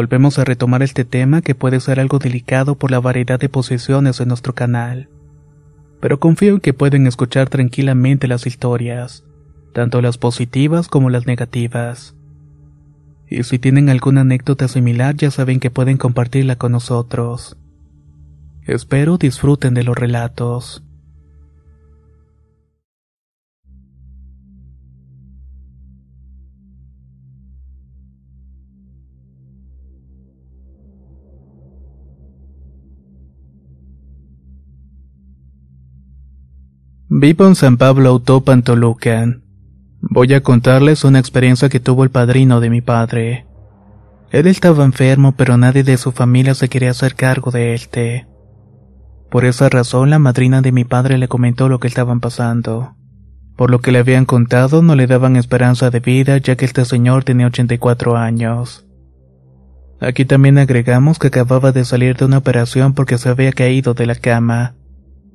Volvemos a retomar este tema que puede ser algo delicado por la variedad de posesiones en nuestro canal. Pero confío en que pueden escuchar tranquilamente las historias, tanto las positivas como las negativas. Y si tienen alguna anécdota similar ya saben que pueden compartirla con nosotros. Espero disfruten de los relatos. Vivo en San Pablo Autopan, Toluca. Voy a contarles una experiencia que tuvo el padrino de mi padre. Él estaba enfermo, pero nadie de su familia se quería hacer cargo de él. Por esa razón, la madrina de mi padre le comentó lo que estaban pasando. Por lo que le habían contado, no le daban esperanza de vida, ya que este señor tenía 84 años. Aquí también agregamos que acababa de salir de una operación porque se había caído de la cama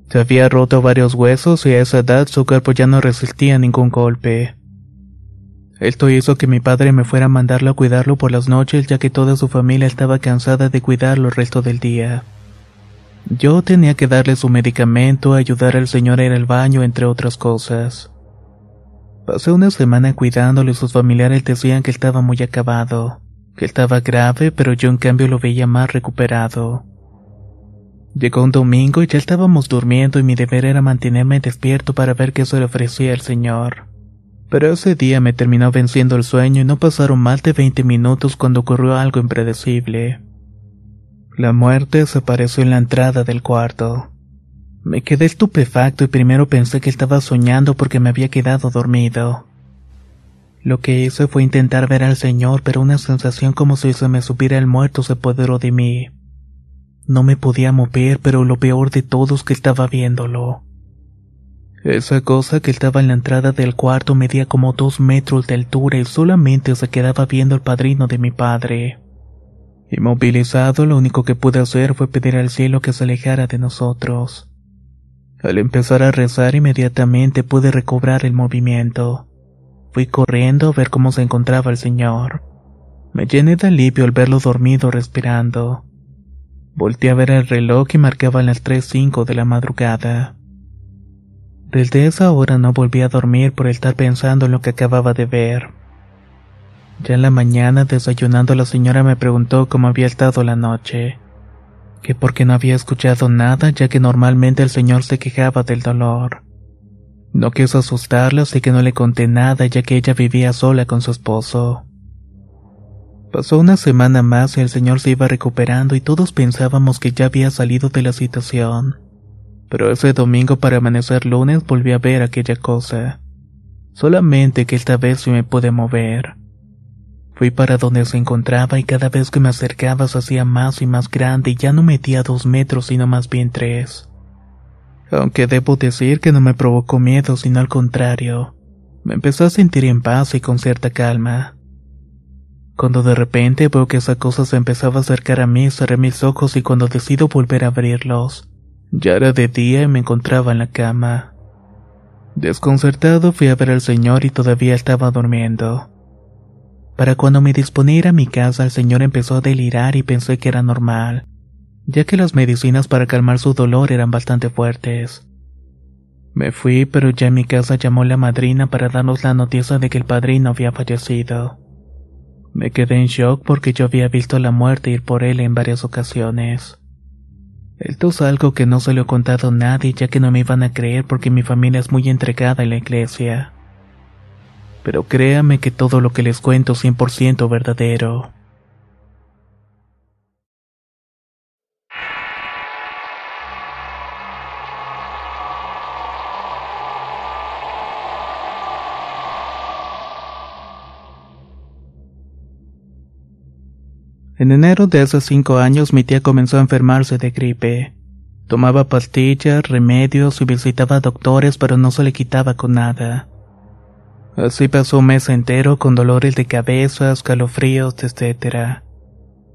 se había roto varios huesos y a esa edad su cuerpo ya no resistía ningún golpe. Esto hizo que mi padre me fuera a mandarlo a cuidarlo por las noches ya que toda su familia estaba cansada de cuidarlo el resto del día. Yo tenía que darle su medicamento, ayudar al señor a ir al baño, entre otras cosas. Pasé una semana cuidándolo y sus familiares decían que estaba muy acabado, que estaba grave, pero yo en cambio lo veía más recuperado. Llegó un domingo y ya estábamos durmiendo y mi deber era mantenerme despierto para ver qué se le ofrecía el Señor. Pero ese día me terminó venciendo el sueño y no pasaron más de 20 minutos cuando ocurrió algo impredecible. La muerte se apareció en la entrada del cuarto. Me quedé estupefacto y primero pensé que estaba soñando porque me había quedado dormido. Lo que hice fue intentar ver al Señor, pero una sensación como si se me supiera el muerto se apoderó de mí. No me podía mover, pero lo peor de todo es que estaba viéndolo. Esa cosa que estaba en la entrada del cuarto medía como dos metros de altura y solamente se quedaba viendo el padrino de mi padre. Inmovilizado, lo único que pude hacer fue pedir al cielo que se alejara de nosotros. Al empezar a rezar inmediatamente pude recobrar el movimiento. Fui corriendo a ver cómo se encontraba el señor. Me llené de alivio al verlo dormido respirando. Volté a ver el reloj y marcaba las 3.05 de la madrugada. Desde esa hora no volví a dormir por estar pensando en lo que acababa de ver. Ya en la mañana, desayunando, la señora me preguntó cómo había estado la noche. Que porque no había escuchado nada, ya que normalmente el señor se quejaba del dolor. No quiso asustarla, así que no le conté nada, ya que ella vivía sola con su esposo. Pasó una semana más y el señor se iba recuperando y todos pensábamos que ya había salido de la situación. Pero ese domingo para amanecer lunes volví a ver aquella cosa. Solamente que esta vez sí me pude mover. Fui para donde se encontraba y cada vez que me acercaba se hacía más y más grande y ya no metía dos metros sino más bien tres. Aunque debo decir que no me provocó miedo sino al contrario. Me empezó a sentir en paz y con cierta calma. Cuando de repente veo que esa cosa se empezaba a acercar a mí, cerré mis ojos y cuando decido volver a abrirlos, ya era de día y me encontraba en la cama. Desconcertado fui a ver al señor y todavía estaba durmiendo. Para cuando me disponía a ir a mi casa, el señor empezó a delirar y pensé que era normal, ya que las medicinas para calmar su dolor eran bastante fuertes. Me fui, pero ya en mi casa llamó la madrina para darnos la noticia de que el padrino había fallecido. Me quedé en shock porque yo había visto la muerte ir por él en varias ocasiones. Esto es algo que no se lo he contado a nadie ya que no me iban a creer porque mi familia es muy entregada en la iglesia. Pero créame que todo lo que les cuento es 100% verdadero. En enero de hace cinco años mi tía comenzó a enfermarse de gripe. Tomaba pastillas, remedios y visitaba doctores pero no se le quitaba con nada. Así pasó un mes entero con dolores de cabeza, escalofríos, etc.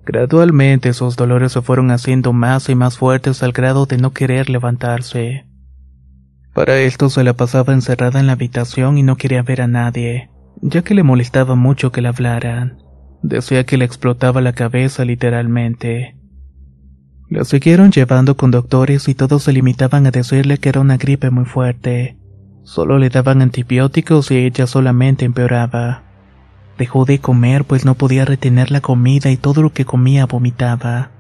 Gradualmente esos dolores se fueron haciendo más y más fuertes al grado de no querer levantarse. Para esto se la pasaba encerrada en la habitación y no quería ver a nadie, ya que le molestaba mucho que le hablaran. Decía que le explotaba la cabeza literalmente. La siguieron llevando con doctores y todos se limitaban a decirle que era una gripe muy fuerte. Solo le daban antibióticos y ella solamente empeoraba. Dejó de comer pues no podía retener la comida y todo lo que comía vomitaba.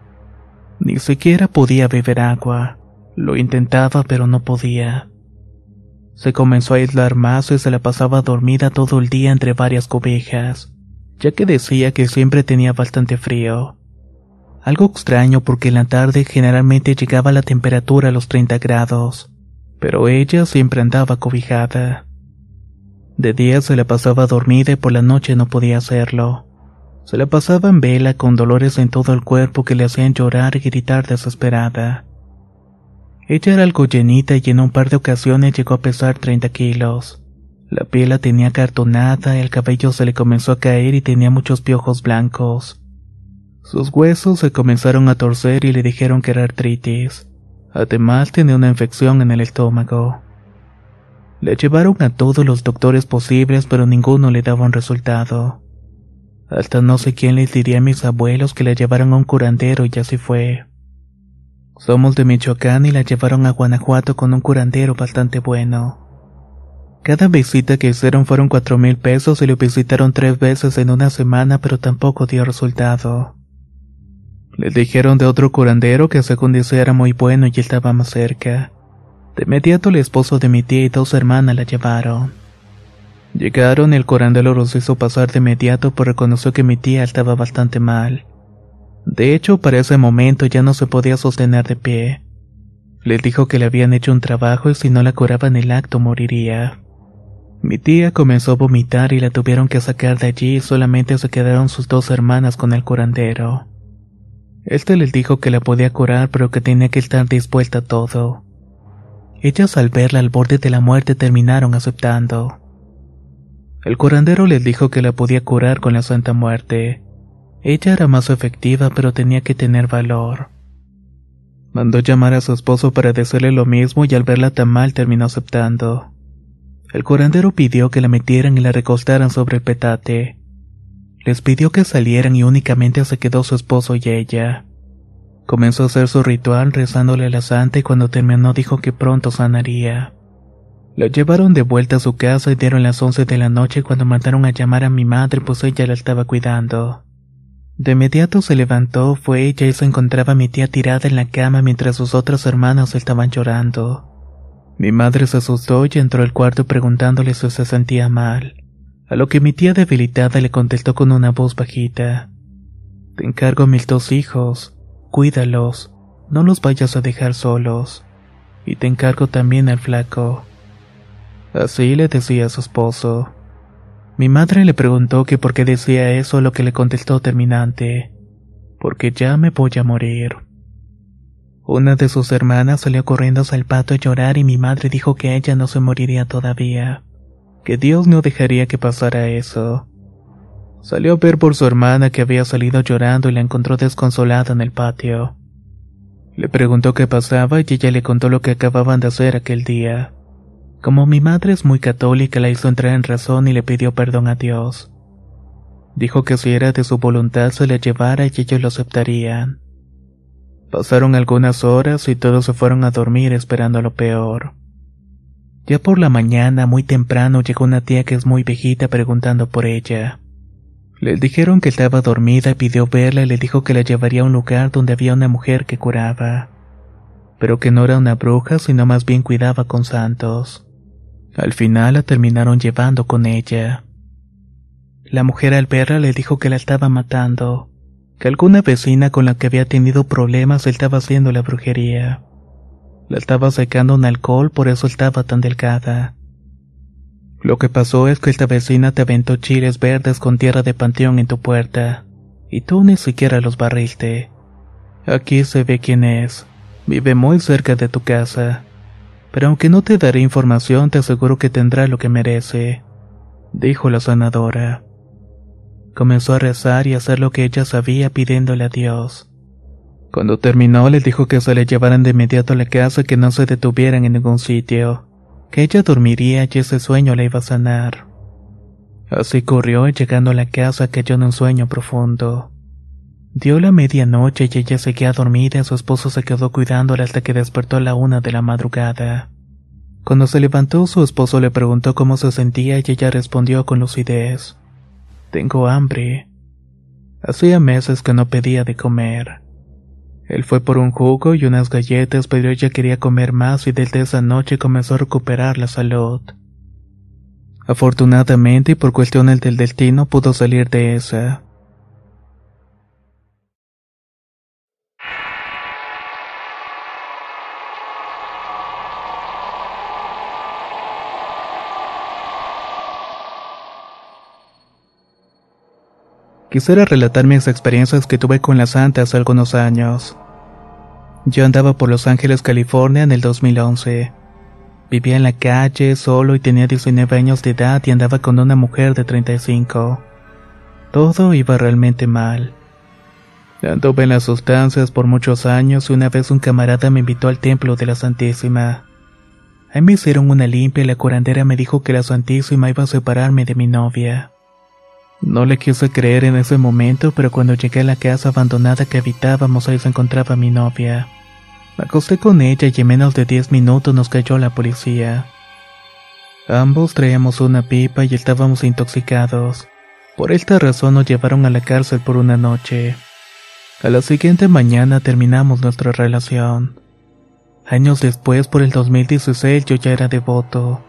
Ni siquiera podía beber agua. Lo intentaba pero no podía. Se comenzó a aislar más y se la pasaba dormida todo el día entre varias cobijas ya que decía que siempre tenía bastante frío. Algo extraño porque en la tarde generalmente llegaba la temperatura a los 30 grados, pero ella siempre andaba cobijada. De día se la pasaba dormida y por la noche no podía hacerlo. Se la pasaba en vela con dolores en todo el cuerpo que le hacían llorar y gritar desesperada. Ella era algo llenita y en un par de ocasiones llegó a pesar 30 kilos. La piel la tenía cartonada, el cabello se le comenzó a caer y tenía muchos piojos blancos. Sus huesos se comenzaron a torcer y le dijeron que era artritis. Además tenía una infección en el estómago. Le llevaron a todos los doctores posibles pero ninguno le daba un resultado. Hasta no sé quién les diría a mis abuelos que la llevaron a un curandero y así fue. Somos de Michoacán y la llevaron a Guanajuato con un curandero bastante bueno. Cada visita que hicieron fueron cuatro mil pesos y lo visitaron tres veces en una semana, pero tampoco dio resultado. Les dijeron de otro curandero que según dice era muy bueno y estaba más cerca. De inmediato el esposo de mi tía y dos hermanas la llevaron. Llegaron el curandero los hizo pasar de inmediato por reconoció que mi tía estaba bastante mal. De hecho, para ese momento ya no se podía sostener de pie. Les dijo que le habían hecho un trabajo y si no la curaban el acto moriría. Mi tía comenzó a vomitar y la tuvieron que sacar de allí y solamente se quedaron sus dos hermanas con el curandero. Este les dijo que la podía curar pero que tenía que estar dispuesta a todo. Ellas al verla al borde de la muerte terminaron aceptando. El curandero les dijo que la podía curar con la Santa Muerte. Ella era más efectiva pero tenía que tener valor. Mandó llamar a su esposo para decirle lo mismo y al verla tan mal terminó aceptando. El curandero pidió que la metieran y la recostaran sobre el petate. Les pidió que salieran y únicamente se quedó su esposo y ella. Comenzó a hacer su ritual rezándole a la santa y cuando terminó dijo que pronto sanaría. La llevaron de vuelta a su casa y dieron las once de la noche cuando mandaron a llamar a mi madre pues ella la estaba cuidando. De inmediato se levantó, fue ella y se encontraba mi tía tirada en la cama mientras sus otros hermanos estaban llorando. Mi madre se asustó y entró al cuarto preguntándole si se sentía mal, a lo que mi tía debilitada le contestó con una voz bajita. Te encargo a mis dos hijos, cuídalos, no los vayas a dejar solos, y te encargo también al flaco. Así le decía a su esposo. Mi madre le preguntó que por qué decía eso, lo que le contestó terminante. Porque ya me voy a morir. Una de sus hermanas salió corriendo el pato a llorar y mi madre dijo que ella no se moriría todavía, que Dios no dejaría que pasara eso. Salió a ver por su hermana que había salido llorando y la encontró desconsolada en el patio. Le preguntó qué pasaba y ella le contó lo que acababan de hacer aquel día. Como mi madre es muy católica, la hizo entrar en razón y le pidió perdón a Dios. Dijo que si era de su voluntad se la llevara y ellos lo aceptarían. Pasaron algunas horas y todos se fueron a dormir esperando lo peor. Ya por la mañana, muy temprano, llegó una tía que es muy viejita preguntando por ella. Le dijeron que estaba dormida y pidió verla y le dijo que la llevaría a un lugar donde había una mujer que curaba, pero que no era una bruja, sino más bien cuidaba con santos. Al final la terminaron llevando con ella. La mujer al verla le dijo que la estaba matando, que alguna vecina con la que había tenido problemas estaba haciendo la brujería. La estaba secando un alcohol, por eso estaba tan delgada. Lo que pasó es que esta vecina te aventó chiles verdes con tierra de panteón en tu puerta, y tú ni siquiera los barriste. Aquí se ve quién es. Vive muy cerca de tu casa. Pero aunque no te daré información, te aseguro que tendrá lo que merece, dijo la sanadora. Comenzó a rezar y a hacer lo que ella sabía pidiéndole a Dios. Cuando terminó, le dijo que se le llevaran de inmediato a la casa y que no se detuvieran en ningún sitio, que ella dormiría y ese sueño la iba a sanar. Así corrió y llegando a la casa cayó en un sueño profundo. Dio la medianoche y ella seguía dormida y su esposo se quedó cuidándola hasta que despertó a la una de la madrugada. Cuando se levantó, su esposo le preguntó cómo se sentía y ella respondió con lucidez. Tengo hambre. Hacía meses que no pedía de comer. Él fue por un jugo y unas galletas, pero ella quería comer más y desde esa noche comenzó a recuperar la salud. Afortunadamente y por cuestiones del destino pudo salir de esa. Quisiera relatar mis experiencias que tuve con la santa hace algunos años. Yo andaba por Los Ángeles, California en el 2011. Vivía en la calle solo y tenía 19 años de edad y andaba con una mujer de 35. Todo iba realmente mal. Anduve en las sustancias por muchos años y una vez un camarada me invitó al templo de la Santísima. Ahí me hicieron una limpia y la curandera me dijo que la Santísima iba a separarme de mi novia. No le quise creer en ese momento, pero cuando llegué a la casa abandonada que habitábamos, ahí se encontraba mi novia. Me acosté con ella y en menos de diez minutos nos cayó la policía. Ambos traíamos una pipa y estábamos intoxicados. Por esta razón nos llevaron a la cárcel por una noche. A la siguiente mañana terminamos nuestra relación. Años después, por el 2016, yo ya era devoto.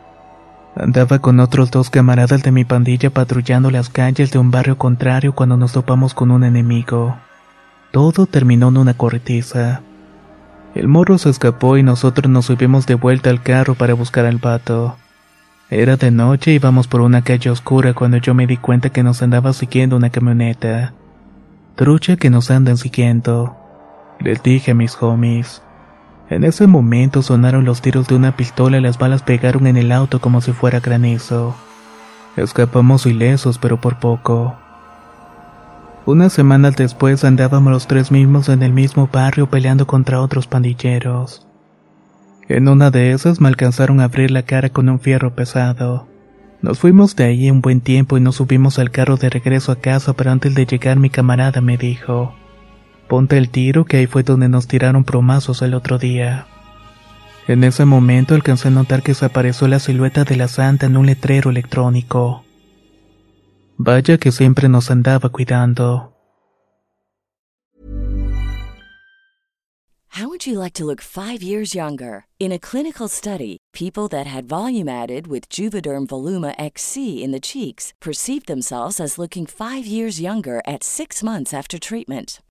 Andaba con otros dos camaradas de mi pandilla patrullando las calles de un barrio contrario cuando nos topamos con un enemigo. Todo terminó en una corretiza. El morro se escapó y nosotros nos subimos de vuelta al carro para buscar al pato. Era de noche y íbamos por una calle oscura cuando yo me di cuenta que nos andaba siguiendo una camioneta. Trucha que nos andan siguiendo. Les dije a mis homies. En ese momento sonaron los tiros de una pistola y las balas pegaron en el auto como si fuera granizo. Escapamos ilesos, pero por poco. Unas semanas después andábamos los tres mismos en el mismo barrio peleando contra otros pandilleros. En una de esas me alcanzaron a abrir la cara con un fierro pesado. Nos fuimos de ahí un buen tiempo y nos subimos al carro de regreso a casa, pero antes de llegar mi camarada me dijo, Ponte el tiro que ahí fue donde nos tiraron promazos el otro día. En ese momento alcancé a notar que se apareció la silueta de la santa en un letrero electrónico. Vaya que siempre nos andaba cuidando. How would you like to look five years younger? In a clinical study, people that had volume added with Juvederm Voluma XC in the cheeks perceived themselves as looking five years younger at six months after treatment.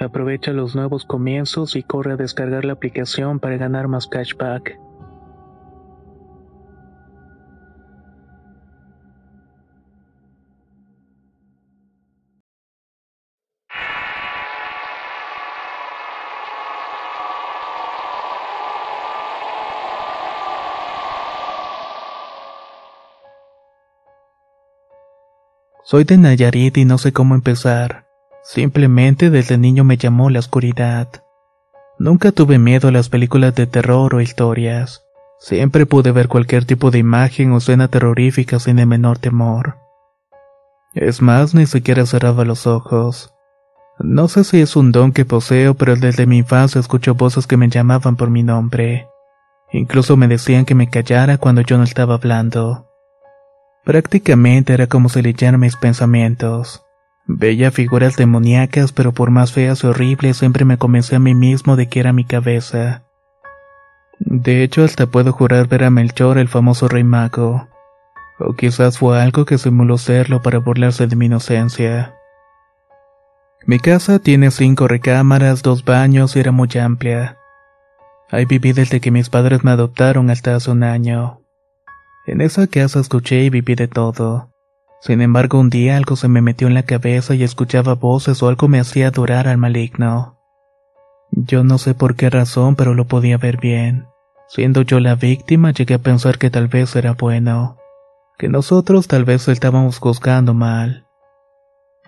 Aprovecha los nuevos comienzos y corre a descargar la aplicación para ganar más cashback. Soy de Nayarit y no sé cómo empezar. Simplemente desde niño me llamó la oscuridad. Nunca tuve miedo a las películas de terror o historias. Siempre pude ver cualquier tipo de imagen o escena terrorífica sin el menor temor. Es más, ni siquiera cerraba los ojos. No sé si es un don que poseo, pero desde mi infancia escucho voces que me llamaban por mi nombre. Incluso me decían que me callara cuando yo no estaba hablando. Prácticamente era como si leyeran mis pensamientos. Veía figuras demoníacas, pero por más feas y horribles siempre me convencí a mí mismo de que era mi cabeza. De hecho, hasta puedo jurar ver a Melchor, el famoso rey mago. O quizás fue algo que simuló serlo para burlarse de mi inocencia. Mi casa tiene cinco recámaras, dos baños y era muy amplia. Ahí viví desde que mis padres me adoptaron hasta hace un año. En esa casa escuché y viví de todo. Sin embargo, un día algo se me metió en la cabeza y escuchaba voces o algo me hacía adorar al maligno. Yo no sé por qué razón, pero lo podía ver bien. Siendo yo la víctima, llegué a pensar que tal vez era bueno, que nosotros tal vez estábamos juzgando mal.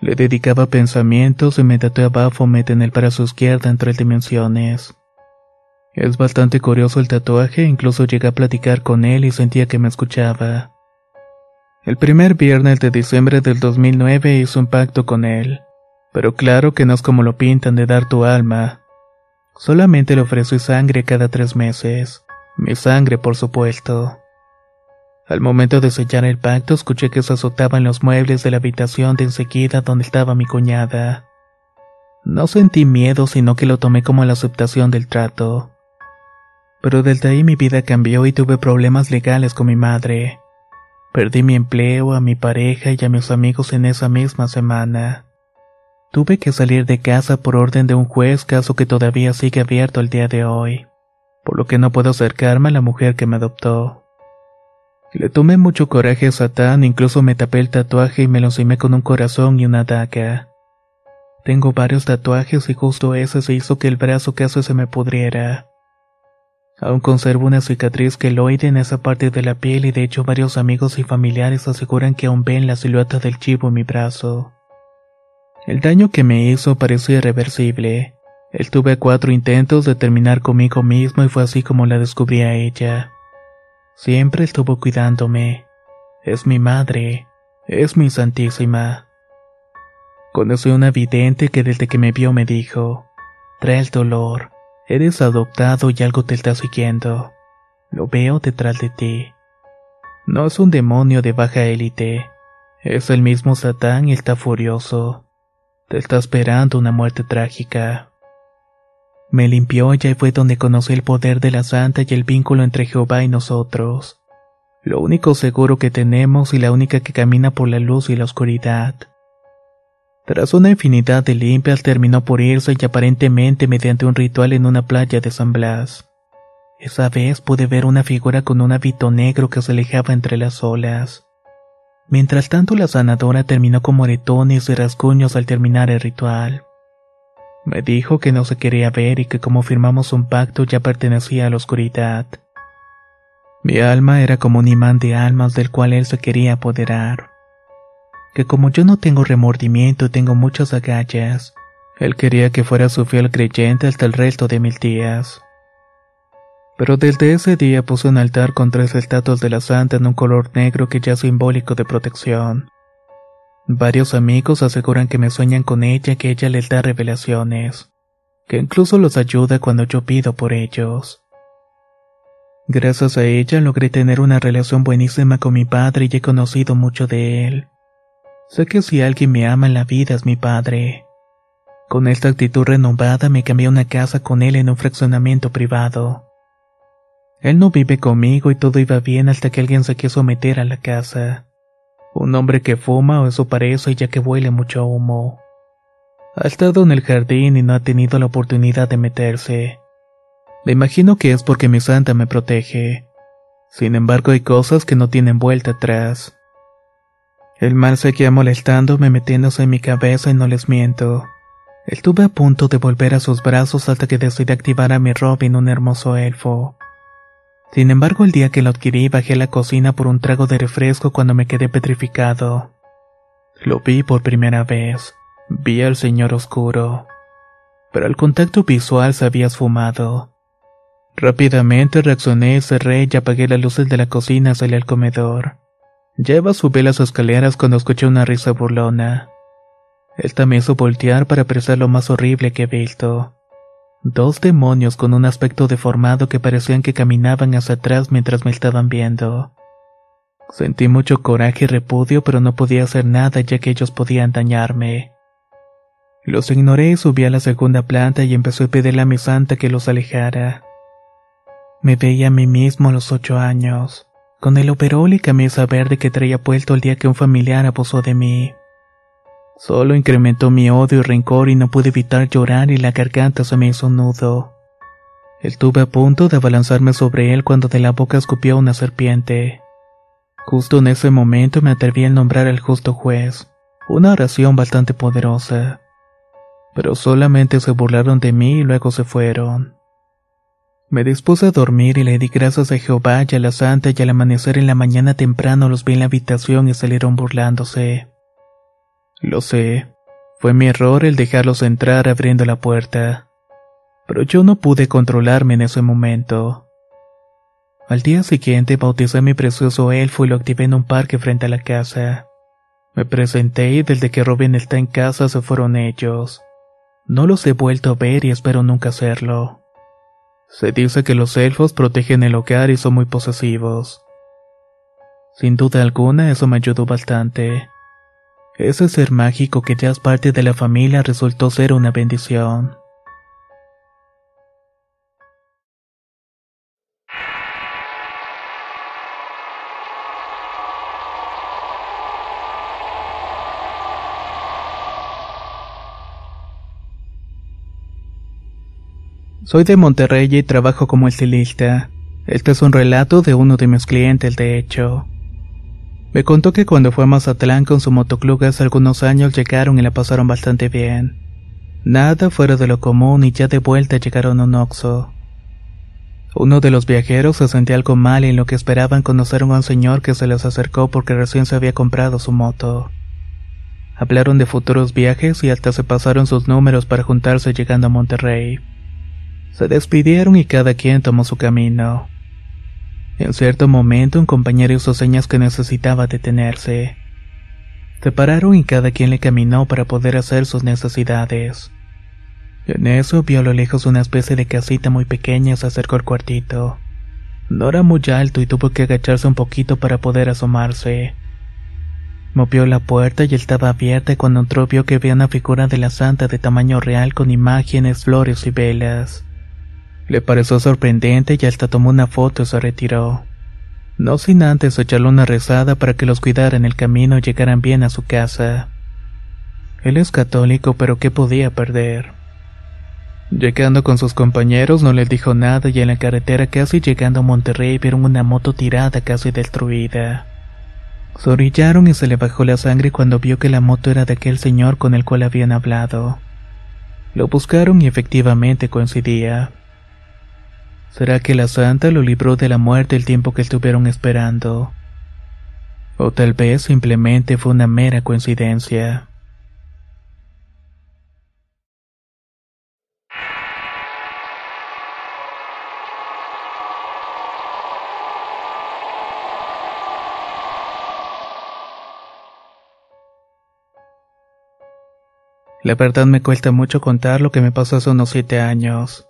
Le dedicaba pensamientos y me tatué a Baphomet en el brazo izquierdo en tres dimensiones. Es bastante curioso el tatuaje, incluso llegué a platicar con él y sentía que me escuchaba. El primer viernes de diciembre del 2009 hizo un pacto con él, pero claro que no es como lo pintan de dar tu alma. Solamente le ofrecí sangre cada tres meses, mi sangre por supuesto. Al momento de sellar el pacto escuché que se azotaban los muebles de la habitación de enseguida donde estaba mi cuñada. No sentí miedo, sino que lo tomé como la aceptación del trato. Pero desde ahí mi vida cambió y tuve problemas legales con mi madre. Perdí mi empleo, a mi pareja y a mis amigos en esa misma semana. Tuve que salir de casa por orden de un juez, caso que todavía sigue abierto el día de hoy, por lo que no puedo acercarme a la mujer que me adoptó. Le tomé mucho coraje a Satán, incluso me tapé el tatuaje y me lo encimé con un corazón y una daga. Tengo varios tatuajes y justo ese se hizo que el brazo casi se me pudriera. Aún conservo una cicatriz queloide en esa parte de la piel y de hecho varios amigos y familiares aseguran que aún ven la silueta del chivo en mi brazo. El daño que me hizo pareció irreversible. Él tuve cuatro intentos de terminar conmigo mismo y fue así como la descubrí a ella. Siempre estuvo cuidándome. Es mi madre, es mi santísima. Conocí una vidente que desde que me vio me dijo, trae el dolor, eres adoptado y algo te está siguiendo. Lo veo detrás de ti. No es un demonio de baja élite, es el mismo Satán y está furioso. Te está esperando una muerte trágica. Me limpió y fue donde conocí el poder de la santa y el vínculo entre Jehová y nosotros. Lo único seguro que tenemos y la única que camina por la luz y la oscuridad. Tras una infinidad de limpias terminó por irse y aparentemente mediante un ritual en una playa de San Blas. Esa vez pude ver una figura con un hábito negro que se alejaba entre las olas. Mientras tanto la sanadora terminó con moretones y rasguños al terminar el ritual. Me dijo que no se quería ver y que como firmamos un pacto ya pertenecía a la oscuridad. Mi alma era como un imán de almas del cual él se quería apoderar que como yo no tengo remordimiento y tengo muchas agallas, él quería que fuera su fiel creyente hasta el resto de mil días. Pero desde ese día puse un altar con tres estatuas de la santa en un color negro que ya es simbólico de protección. Varios amigos aseguran que me sueñan con ella que ella les da revelaciones, que incluso los ayuda cuando yo pido por ellos. Gracias a ella logré tener una relación buenísima con mi padre y he conocido mucho de él. Sé que si alguien me ama en la vida es mi padre. Con esta actitud renovada me cambié una casa con él en un fraccionamiento privado. Él no vive conmigo y todo iba bien hasta que alguien se quiso meter a la casa. Un hombre que fuma o eso parece ya que huele mucho humo. Ha estado en el jardín y no ha tenido la oportunidad de meterse. Me imagino que es porque mi santa me protege. Sin embargo hay cosas que no tienen vuelta atrás. El mal seguía molestándome metiéndose en mi cabeza y no les miento. Estuve a punto de volver a sus brazos hasta que decidí activar a mi Robin, un hermoso elfo. Sin embargo, el día que lo adquirí bajé a la cocina por un trago de refresco cuando me quedé petrificado. Lo vi por primera vez. Vi al señor oscuro. Pero el contacto visual se había esfumado. Rápidamente reaccioné, cerré y apagué las luces de la cocina salí al comedor. Ya iba a subir las escaleras cuando escuché una risa burlona. Él también hizo voltear para apreciar lo más horrible que he visto. Dos demonios con un aspecto deformado que parecían que caminaban hacia atrás mientras me estaban viendo. Sentí mucho coraje y repudio, pero no podía hacer nada ya que ellos podían dañarme. Los ignoré y subí a la segunda planta y empecé a pedirle a mi santa que los alejara. Me veía a mí mismo a los ocho años con el overol y camisa verde que traía puesto el día que un familiar abusó de mí. Solo incrementó mi odio y rencor y no pude evitar llorar y la garganta se me hizo nudo. Estuve a punto de abalanzarme sobre él cuando de la boca escupió una serpiente. Justo en ese momento me atreví a nombrar al justo juez, una oración bastante poderosa. Pero solamente se burlaron de mí y luego se fueron. Me dispuse a dormir y le di gracias a Jehová y a la Santa y al amanecer en la mañana temprano los vi en la habitación y salieron burlándose. Lo sé, fue mi error el dejarlos entrar abriendo la puerta, pero yo no pude controlarme en ese momento. Al día siguiente bauticé a mi precioso elfo y lo activé en un parque frente a la casa. Me presenté y desde que Robin está en casa se fueron ellos. No los he vuelto a ver y espero nunca hacerlo. Se dice que los elfos protegen el hogar y son muy posesivos. Sin duda alguna eso me ayudó bastante. Ese ser mágico que ya es parte de la familia resultó ser una bendición. Soy de Monterrey y trabajo como estilista. Este es un relato de uno de mis clientes, de hecho. Me contó que cuando fue a Mazatlán con su motoclub hace algunos años llegaron y la pasaron bastante bien. Nada fuera de lo común y ya de vuelta llegaron a un Oxo. Uno de los viajeros se sentía algo mal en lo que esperaban conocer a un señor que se les acercó porque recién se había comprado su moto. Hablaron de futuros viajes y hasta se pasaron sus números para juntarse llegando a Monterrey. Se despidieron y cada quien tomó su camino. En cierto momento un compañero hizo señas que necesitaba detenerse. Se pararon y cada quien le caminó para poder hacer sus necesidades. En eso vio a lo lejos una especie de casita muy pequeña y se acercó al cuartito. No era muy alto y tuvo que agacharse un poquito para poder asomarse. Movió la puerta y estaba abierta cuando entró vio que había una figura de la santa de tamaño real con imágenes, flores y velas. Le pareció sorprendente y hasta tomó una foto y se retiró. No sin antes echarle una rezada para que los cuidara en el camino y llegaran bien a su casa. Él es católico, pero ¿qué podía perder? Llegando con sus compañeros no les dijo nada y en la carretera casi llegando a Monterrey vieron una moto tirada casi destruida. Se orillaron y se le bajó la sangre cuando vio que la moto era de aquel señor con el cual habían hablado. Lo buscaron y efectivamente coincidía. ¿Será que la santa lo libró de la muerte el tiempo que estuvieron esperando? O tal vez simplemente fue una mera coincidencia. La verdad me cuesta mucho contar lo que me pasó hace unos siete años.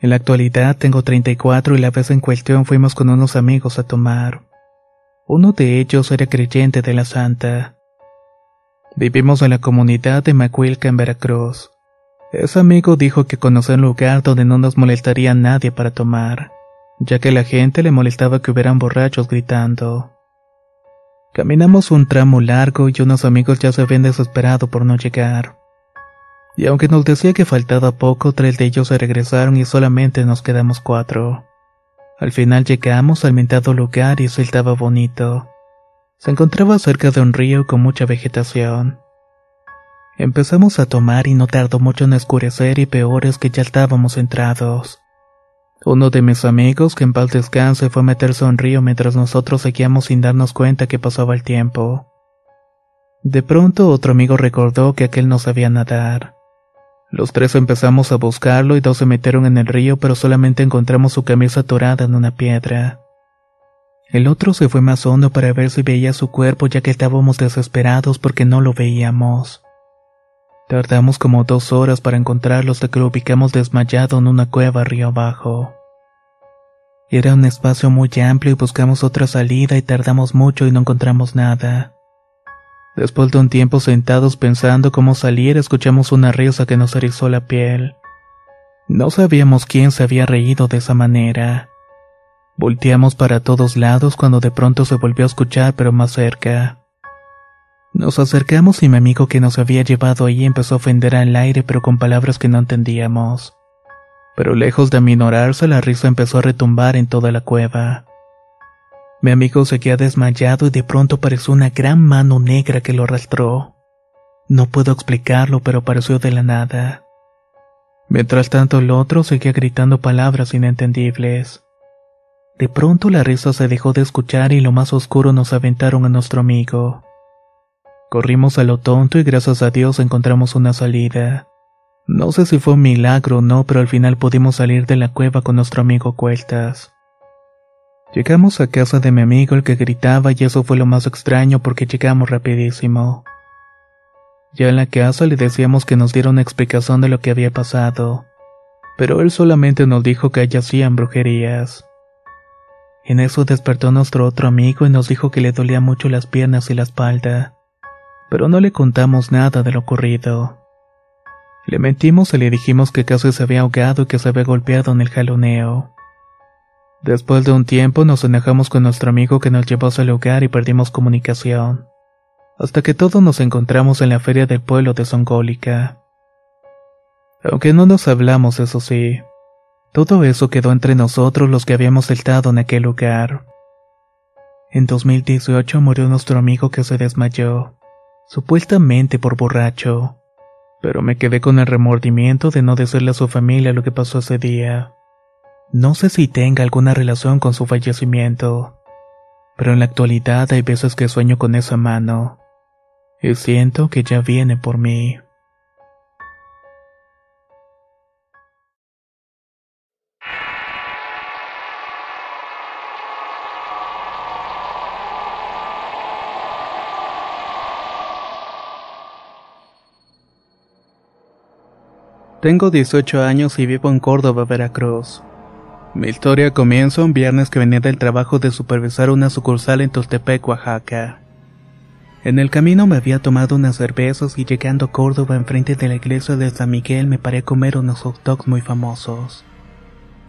En la actualidad tengo 34 y la vez en cuestión fuimos con unos amigos a tomar. Uno de ellos era creyente de la Santa. Vivimos en la comunidad de Macuilca en Veracruz. Ese amigo dijo que conocía un lugar donde no nos molestaría nadie para tomar, ya que la gente le molestaba que hubieran borrachos gritando. Caminamos un tramo largo y unos amigos ya se habían desesperado por no llegar. Y aunque nos decía que faltaba poco, tres de ellos se regresaron y solamente nos quedamos cuatro. Al final llegamos al mentado lugar y eso estaba bonito. Se encontraba cerca de un río con mucha vegetación. Empezamos a tomar y no tardó mucho en oscurecer y peor es que ya estábamos entrados. Uno de mis amigos, que en paz descanse, fue a meterse a un río mientras nosotros seguíamos sin darnos cuenta que pasaba el tiempo. De pronto otro amigo recordó que aquel no sabía nadar. Los tres empezamos a buscarlo y dos se metieron en el río pero solamente encontramos su camisa atorada en una piedra. El otro se fue más hondo para ver si veía su cuerpo ya que estábamos desesperados porque no lo veíamos. Tardamos como dos horas para encontrarlo hasta que lo ubicamos desmayado en una cueva río abajo. Era un espacio muy amplio y buscamos otra salida y tardamos mucho y no encontramos nada. Después de un tiempo sentados pensando cómo salir, escuchamos una risa que nos erizó la piel. No sabíamos quién se había reído de esa manera. Volteamos para todos lados cuando de pronto se volvió a escuchar pero más cerca. Nos acercamos y mi amigo que nos había llevado ahí empezó a ofender al aire pero con palabras que no entendíamos. Pero lejos de aminorarse la risa empezó a retumbar en toda la cueva. Mi amigo seguía desmayado y de pronto apareció una gran mano negra que lo arrastró. No puedo explicarlo, pero apareció de la nada. Mientras tanto el otro seguía gritando palabras inentendibles. De pronto la risa se dejó de escuchar y lo más oscuro nos aventaron a nuestro amigo. Corrimos a lo tonto y gracias a Dios encontramos una salida. No sé si fue un milagro o no, pero al final pudimos salir de la cueva con nuestro amigo Cueltas. Llegamos a casa de mi amigo el que gritaba y eso fue lo más extraño porque llegamos rapidísimo. Ya en la casa le decíamos que nos diera una explicación de lo que había pasado, pero él solamente nos dijo que allí hacían brujerías. En eso despertó nuestro otro amigo y nos dijo que le dolía mucho las piernas y la espalda pero no le contamos nada de lo ocurrido. Le mentimos y le dijimos que casi se había ahogado y que se había golpeado en el jaloneo. Después de un tiempo nos enojamos con nuestro amigo que nos llevó a su lugar y perdimos comunicación. Hasta que todos nos encontramos en la feria del pueblo de Songólica. Aunque no nos hablamos, eso sí. Todo eso quedó entre nosotros los que habíamos estado en aquel lugar. En 2018 murió nuestro amigo que se desmayó supuestamente por borracho. Pero me quedé con el remordimiento de no decirle a su familia lo que pasó ese día. No sé si tenga alguna relación con su fallecimiento, pero en la actualidad hay veces que sueño con esa mano y siento que ya viene por mí. Tengo 18 años y vivo en Córdoba, Veracruz. Mi historia comienza un viernes que venía del trabajo de supervisar una sucursal en Toltepec, Oaxaca. En el camino me había tomado unas cervezas y llegando a Córdoba enfrente de la iglesia de San Miguel me paré a comer unos hot dogs muy famosos.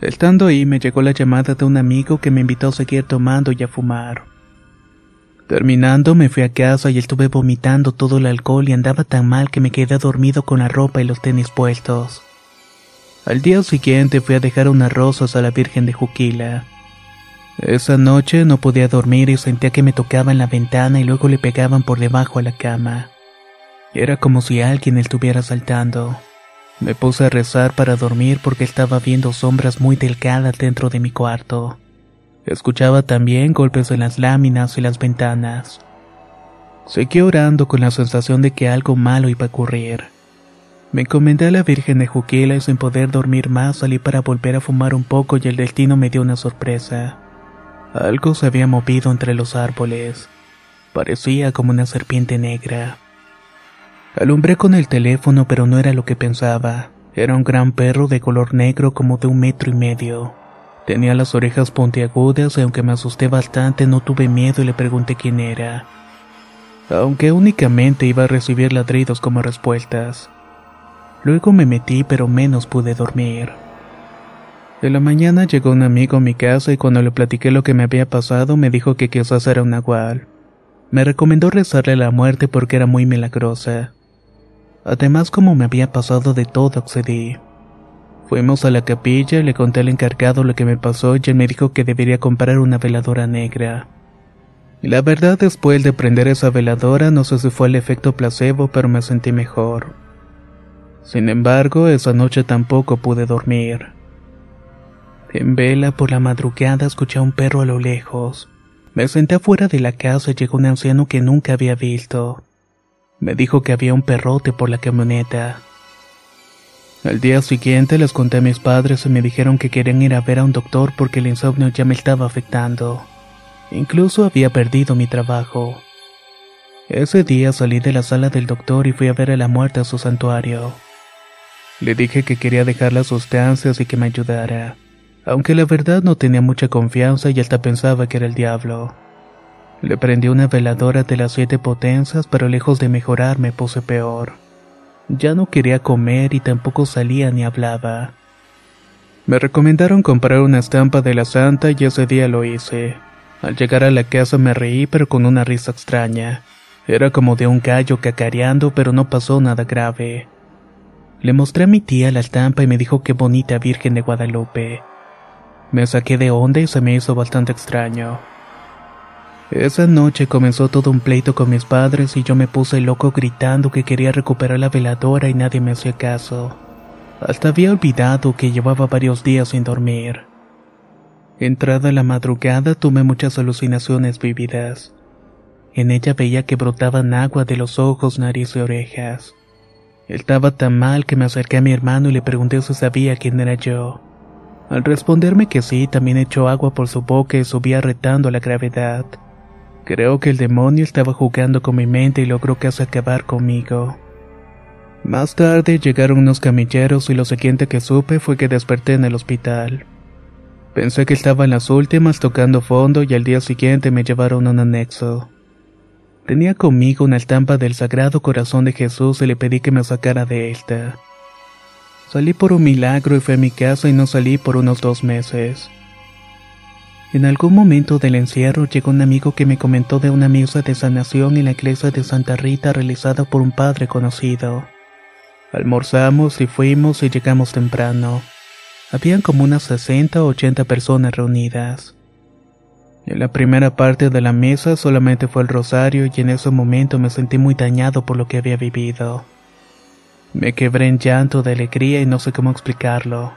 Estando ahí me llegó la llamada de un amigo que me invitó a seguir tomando y a fumar. Terminando me fui a casa y estuve vomitando todo el alcohol y andaba tan mal que me quedé dormido con la ropa y los tenis puestos. Al día siguiente fui a dejar unas rosas a la Virgen de Juquila. Esa noche no podía dormir y sentía que me tocaban la ventana y luego le pegaban por debajo a la cama. Era como si alguien estuviera saltando. Me puse a rezar para dormir porque estaba viendo sombras muy delgadas dentro de mi cuarto. Escuchaba también golpes en las láminas y las ventanas. Seguí orando con la sensación de que algo malo iba a ocurrir. Me encomendé a la Virgen de Juquila y sin poder dormir más salí para volver a fumar un poco y el destino me dio una sorpresa. Algo se había movido entre los árboles. Parecía como una serpiente negra. Alumbré con el teléfono pero no era lo que pensaba. Era un gran perro de color negro como de un metro y medio. Tenía las orejas puntiagudas y aunque me asusté bastante no tuve miedo y le pregunté quién era. Aunque únicamente iba a recibir ladridos como respuestas. Luego me metí pero menos pude dormir. De la mañana llegó un amigo a mi casa y cuando le platiqué lo que me había pasado me dijo que quizás era un nahual. Me recomendó rezarle la muerte porque era muy milagrosa. Además como me había pasado de todo accedí. Fuimos a la capilla, le conté al encargado lo que me pasó y él me dijo que debería comprar una veladora negra. La verdad, después de prender esa veladora, no sé si fue el efecto placebo, pero me sentí mejor. Sin embargo, esa noche tampoco pude dormir. En vela por la madrugada escuché a un perro a lo lejos. Me senté afuera de la casa y llegó un anciano que nunca había visto. Me dijo que había un perrote por la camioneta. Al día siguiente les conté a mis padres y me dijeron que querían ir a ver a un doctor porque el insomnio ya me estaba afectando. Incluso había perdido mi trabajo. Ese día salí de la sala del doctor y fui a ver a la muerte a su santuario. Le dije que quería dejar las sustancias y que me ayudara, aunque la verdad no tenía mucha confianza y hasta pensaba que era el diablo. Le prendí una veladora de las siete potencias, pero lejos de mejorar me puse peor. Ya no quería comer y tampoco salía ni hablaba. Me recomendaron comprar una estampa de la santa y ese día lo hice. Al llegar a la casa me reí pero con una risa extraña. Era como de un gallo cacareando pero no pasó nada grave. Le mostré a mi tía la estampa y me dijo qué bonita Virgen de Guadalupe. Me saqué de onda y se me hizo bastante extraño. Esa noche comenzó todo un pleito con mis padres y yo me puse loco gritando que quería recuperar la veladora y nadie me hacía caso. Hasta había olvidado que llevaba varios días sin dormir. Entrada la madrugada tuve muchas alucinaciones vívidas. En ella veía que brotaban agua de los ojos, nariz y orejas. Estaba tan mal que me acerqué a mi hermano y le pregunté si sabía quién era yo. Al responderme que sí, también echó agua por su boca y subía retando la gravedad. Creo que el demonio estaba jugando con mi mente y logró casi acabar conmigo. Más tarde llegaron unos camilleros y lo siguiente que supe fue que desperté en el hospital. Pensé que estaba en las últimas tocando fondo y al día siguiente me llevaron a un anexo. Tenía conmigo una estampa del Sagrado Corazón de Jesús y le pedí que me sacara de esta. Salí por un milagro y fui a mi casa y no salí por unos dos meses. En algún momento del encierro llegó un amigo que me comentó de una misa de sanación en la iglesia de Santa Rita realizada por un padre conocido. Almorzamos y fuimos y llegamos temprano. Habían como unas 60 o 80 personas reunidas. En la primera parte de la mesa solamente fue el rosario y en ese momento me sentí muy dañado por lo que había vivido. Me quebré en llanto de alegría y no sé cómo explicarlo.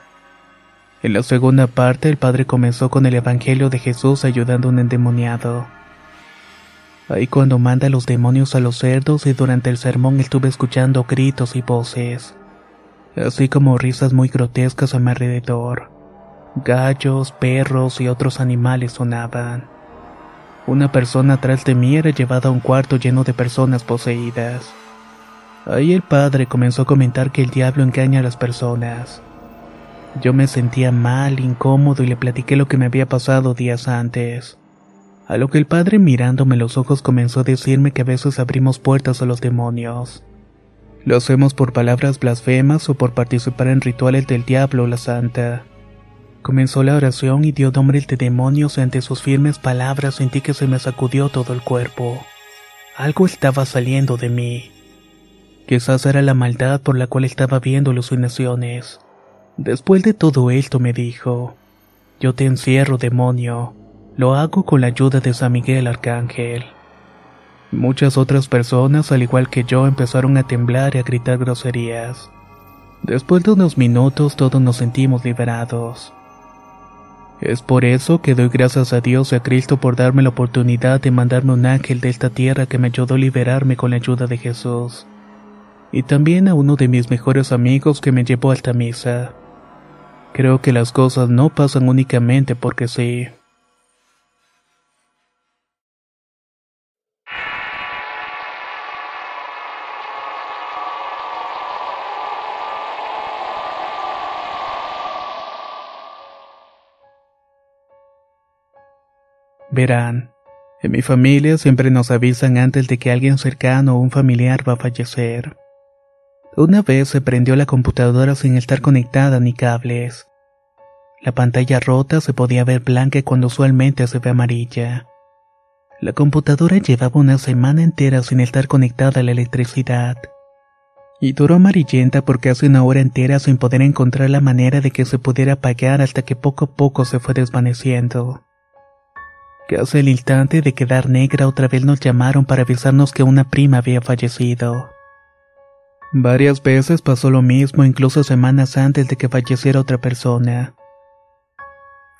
En la segunda parte, el padre comenzó con el Evangelio de Jesús ayudando a un endemoniado. Ahí cuando manda los demonios a los cerdos y durante el sermón estuve escuchando gritos y voces, así como risas muy grotescas a mi alrededor. Gallos, perros y otros animales sonaban. Una persona atrás de mí era llevada a un cuarto lleno de personas poseídas. Ahí el padre comenzó a comentar que el diablo engaña a las personas. Yo me sentía mal, incómodo y le platiqué lo que me había pasado días antes. A lo que el padre mirándome los ojos comenzó a decirme que a veces abrimos puertas a los demonios. Lo hacemos por palabras blasfemas o por participar en rituales del diablo o la santa. Comenzó la oración y dio nombres de demonios y ante sus firmes palabras sentí que se me sacudió todo el cuerpo. Algo estaba saliendo de mí. Quizás era la maldad por la cual estaba viendo alucinaciones. Después de todo esto me dijo, yo te encierro, demonio. Lo hago con la ayuda de San Miguel Arcángel. Muchas otras personas, al igual que yo, empezaron a temblar y a gritar groserías. Después de unos minutos todos nos sentimos liberados. Es por eso que doy gracias a Dios y a Cristo por darme la oportunidad de mandarme un ángel de esta tierra que me ayudó a liberarme con la ayuda de Jesús y también a uno de mis mejores amigos que me llevó a esta misa. Creo que las cosas no pasan únicamente porque sí. Verán, en mi familia siempre nos avisan antes de que alguien cercano o un familiar va a fallecer. Una vez se prendió la computadora sin estar conectada ni cables. La pantalla rota se podía ver blanca cuando usualmente se ve amarilla. La computadora llevaba una semana entera sin estar conectada a la electricidad. Y duró amarillenta por casi una hora entera sin poder encontrar la manera de que se pudiera apagar hasta que poco a poco se fue desvaneciendo. Casi el instante de quedar negra otra vez nos llamaron para avisarnos que una prima había fallecido. Varias veces pasó lo mismo, incluso semanas antes de que falleciera otra persona.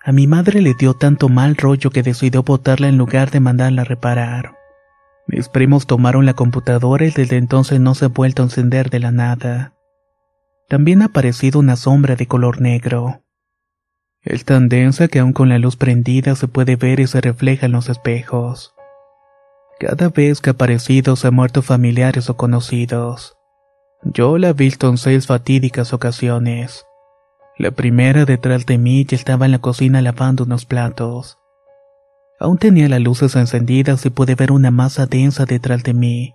A mi madre le dio tanto mal rollo que decidió botarla en lugar de mandarla a reparar. Mis primos tomaron la computadora y desde entonces no se ha vuelto a encender de la nada. También ha aparecido una sombra de color negro. Es tan densa que aún con la luz prendida se puede ver y se refleja en los espejos. Cada vez que ha muerto familiares o conocidos. Yo la he visto en seis fatídicas ocasiones. La primera detrás de mí ya estaba en la cocina lavando unos platos. Aún tenía las luces encendidas y pude ver una masa densa detrás de mí.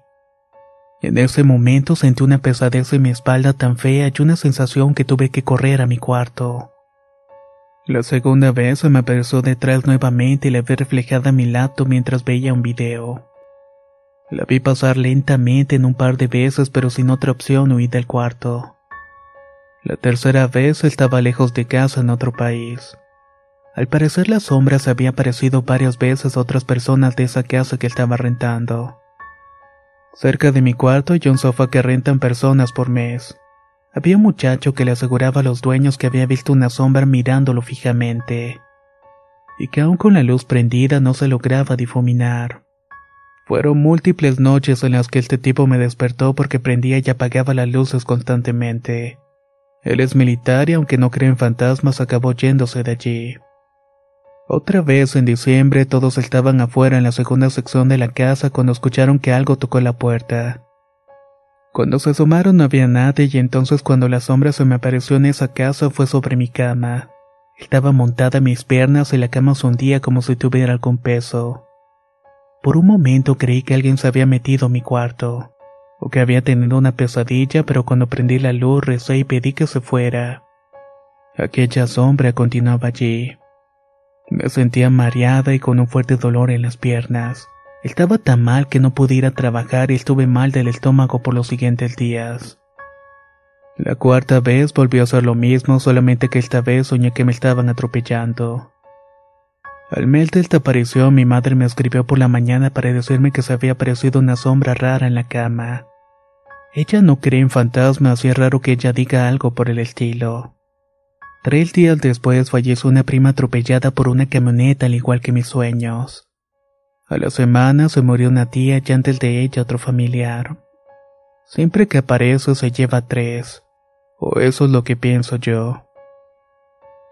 En ese momento sentí una pesadez en mi espalda tan fea y una sensación que tuve que correr a mi cuarto. La segunda vez se me apareció detrás nuevamente y la vi reflejada a mi lado mientras veía un video. La vi pasar lentamente en un par de veces, pero sin otra opción huí del cuarto. La tercera vez estaba lejos de casa en otro país. Al parecer la sombra se había aparecido varias veces a otras personas de esa casa que estaba rentando. Cerca de mi cuarto hay un sofá que rentan personas por mes. Había un muchacho que le aseguraba a los dueños que había visto una sombra mirándolo fijamente, y que aún con la luz prendida no se lograba difuminar. Fueron múltiples noches en las que este tipo me despertó porque prendía y apagaba las luces constantemente. Él es militar y aunque no cree en fantasmas acabó yéndose de allí. Otra vez en diciembre todos estaban afuera en la segunda sección de la casa cuando escucharon que algo tocó la puerta. Cuando se asomaron no había nadie y entonces cuando la sombra se me apareció en esa casa fue sobre mi cama. Estaba montada en mis piernas y la cama se hundía como si tuviera algún peso. Por un momento creí que alguien se había metido en mi cuarto, o que había tenido una pesadilla, pero cuando prendí la luz recé y pedí que se fuera. Aquella sombra continuaba allí. Me sentía mareada y con un fuerte dolor en las piernas. Estaba tan mal que no pude ir a trabajar y estuve mal del estómago por los siguientes días. La cuarta vez volvió a hacer lo mismo, solamente que esta vez soñé que me estaban atropellando. Al mes de esta aparición, mi madre me escribió por la mañana para decirme que se había aparecido una sombra rara en la cama. Ella no cree en fantasmas y es raro que ella diga algo por el estilo. Tres días después falleció una prima atropellada por una camioneta al igual que mis sueños. A la semana se murió una tía y antes de ella otro familiar. Siempre que aparece se lleva tres. O eso es lo que pienso yo.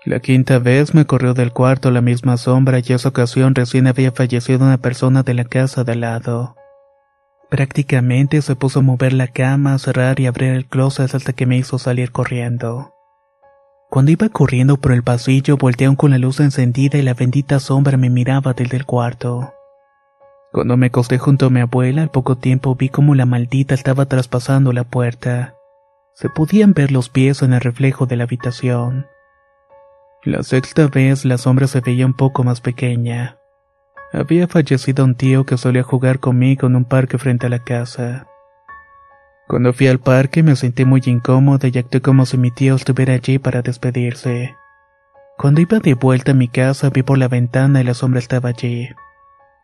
La quinta vez me corrió del cuarto la misma sombra y esa ocasión recién había fallecido una persona de la casa de al lado. Prácticamente se puso a mover la cama, cerrar y abrir el closet hasta que me hizo salir corriendo. Cuando iba corriendo por el pasillo, volteé con la luz encendida y la bendita sombra me miraba desde el cuarto. Cuando me acosté junto a mi abuela, al poco tiempo vi como la maldita estaba traspasando la puerta. Se podían ver los pies en el reflejo de la habitación. La sexta vez la sombra se veía un poco más pequeña. Había fallecido un tío que solía jugar conmigo en un parque frente a la casa. Cuando fui al parque me sentí muy incómoda y actué como si mi tío estuviera allí para despedirse. Cuando iba de vuelta a mi casa vi por la ventana y la sombra estaba allí.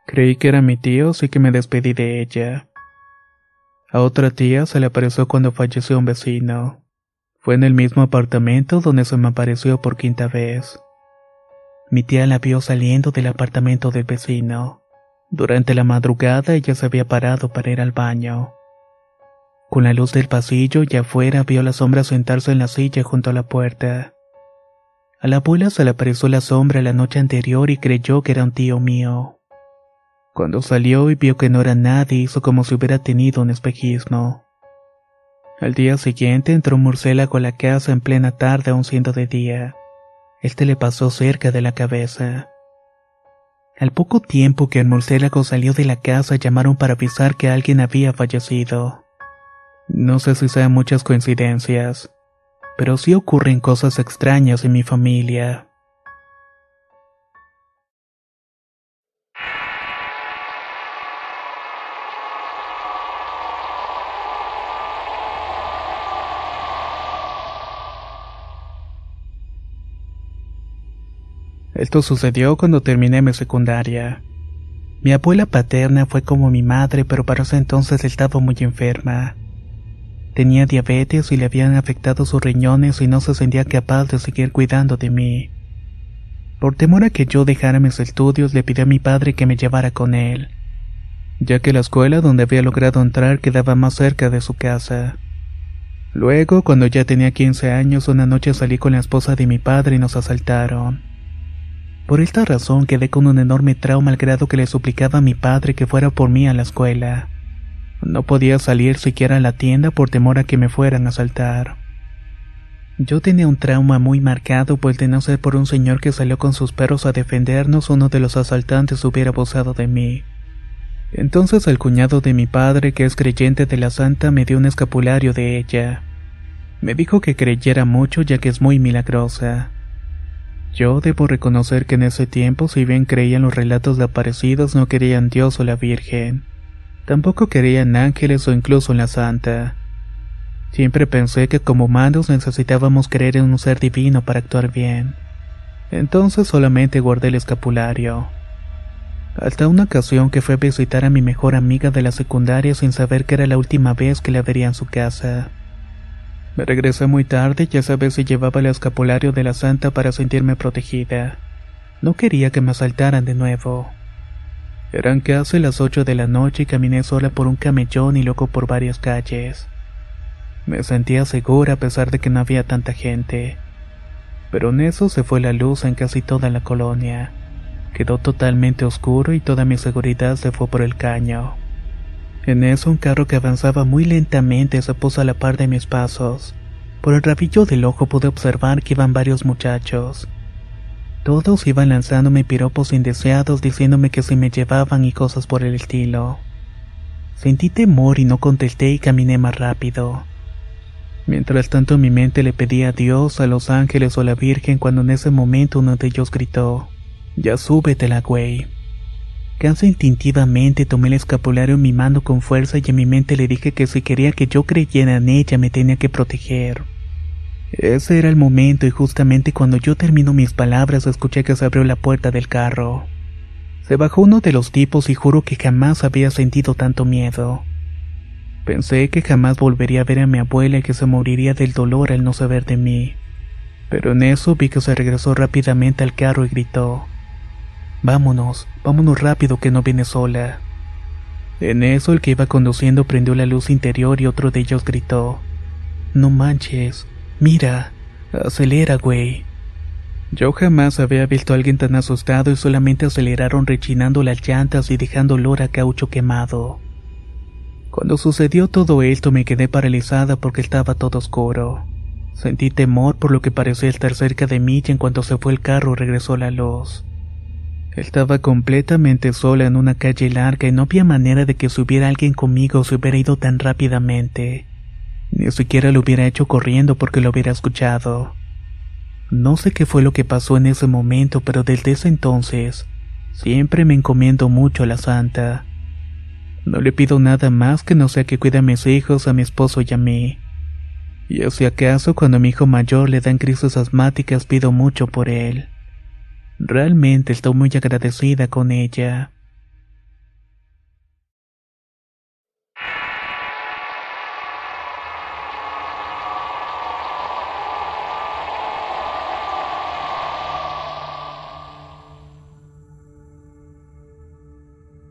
Creí que era mi tío, así que me despedí de ella. A otra tía se le apareció cuando falleció un vecino. Fue en el mismo apartamento donde se me apareció por quinta vez. Mi tía la vio saliendo del apartamento del vecino. Durante la madrugada ella se había parado para ir al baño. Con la luz del pasillo y afuera vio la sombra sentarse en la silla junto a la puerta. A la abuela se le apareció la sombra la noche anterior y creyó que era un tío mío. Cuando salió y vio que no era nadie, hizo como si hubiera tenido un espejismo. Al día siguiente entró un murciélago a la casa en plena tarde aún siendo de día. Este le pasó cerca de la cabeza. Al poco tiempo que el murciélago salió de la casa llamaron para avisar que alguien había fallecido. No sé si sean muchas coincidencias, pero sí ocurren cosas extrañas en mi familia. Esto sucedió cuando terminé mi secundaria. Mi abuela paterna fue como mi madre, pero para ese entonces estaba muy enferma. Tenía diabetes y le habían afectado sus riñones y no se sentía capaz de seguir cuidando de mí. Por temor a que yo dejara mis estudios, le pedí a mi padre que me llevara con él, ya que la escuela donde había logrado entrar quedaba más cerca de su casa. Luego, cuando ya tenía 15 años, una noche salí con la esposa de mi padre y nos asaltaron. Por esta razón quedé con un enorme trauma al grado que le suplicaba a mi padre que fuera por mí a la escuela. No podía salir siquiera a la tienda por temor a que me fueran a asaltar. Yo tenía un trauma muy marcado, pues de no ser por un señor que salió con sus perros a defendernos, uno de los asaltantes hubiera abusado de mí. Entonces el cuñado de mi padre, que es creyente de la santa, me dio un escapulario de ella. Me dijo que creyera mucho ya que es muy milagrosa. Yo debo reconocer que en ese tiempo, si bien creían los relatos de aparecidos, no querían Dios o la Virgen. Tampoco querían ángeles o incluso en la Santa. Siempre pensé que como humanos necesitábamos creer en un ser divino para actuar bien. Entonces solamente guardé el escapulario. Hasta una ocasión que fue a visitar a mi mejor amiga de la secundaria sin saber que era la última vez que la vería en su casa. Me regresé muy tarde y esa vez llevaba el escapulario de la santa para sentirme protegida. No quería que me asaltaran de nuevo. Eran casi las ocho de la noche y caminé sola por un camellón y luego por varias calles. Me sentía segura a pesar de que no había tanta gente. Pero en eso se fue la luz en casi toda la colonia. Quedó totalmente oscuro y toda mi seguridad se fue por el caño. En eso un carro que avanzaba muy lentamente se puso a la par de mis pasos. Por el rabillo del ojo pude observar que iban varios muchachos. Todos iban lanzándome piropos indeseados diciéndome que si me llevaban y cosas por el estilo. Sentí temor y no contesté y caminé más rápido. Mientras tanto mi mente le pedía a Dios, a los ángeles o a la Virgen cuando en ese momento uno de ellos gritó, Ya súbetela, güey. Casi instintivamente tomé el escapulario en mi mano con fuerza y en mi mente le dije que si quería que yo creyera en ella me tenía que proteger. Ese era el momento y justamente cuando yo termino mis palabras escuché que se abrió la puerta del carro. Se bajó uno de los tipos y juro que jamás había sentido tanto miedo. Pensé que jamás volvería a ver a mi abuela y que se moriría del dolor al no saber de mí. Pero en eso vi que se regresó rápidamente al carro y gritó. Vámonos, vámonos rápido que no viene sola. En eso el que iba conduciendo prendió la luz interior y otro de ellos gritó. No manches, mira, acelera, güey. Yo jamás había visto a alguien tan asustado y solamente aceleraron rechinando las llantas y dejando olor a caucho quemado. Cuando sucedió todo esto me quedé paralizada porque estaba todo oscuro. Sentí temor por lo que parecía estar cerca de mí y en cuanto se fue el carro regresó la luz. Estaba completamente sola en una calle larga y no había manera de que subiera alguien conmigo o se hubiera ido tan rápidamente. Ni siquiera lo hubiera hecho corriendo porque lo hubiera escuchado. No sé qué fue lo que pasó en ese momento, pero desde ese entonces siempre me encomiendo mucho a la santa. No le pido nada más que no sea que cuide a mis hijos, a mi esposo y a mí. Y si acaso cuando a mi hijo mayor le dan crisis asmáticas pido mucho por él. Realmente estoy muy agradecida con ella.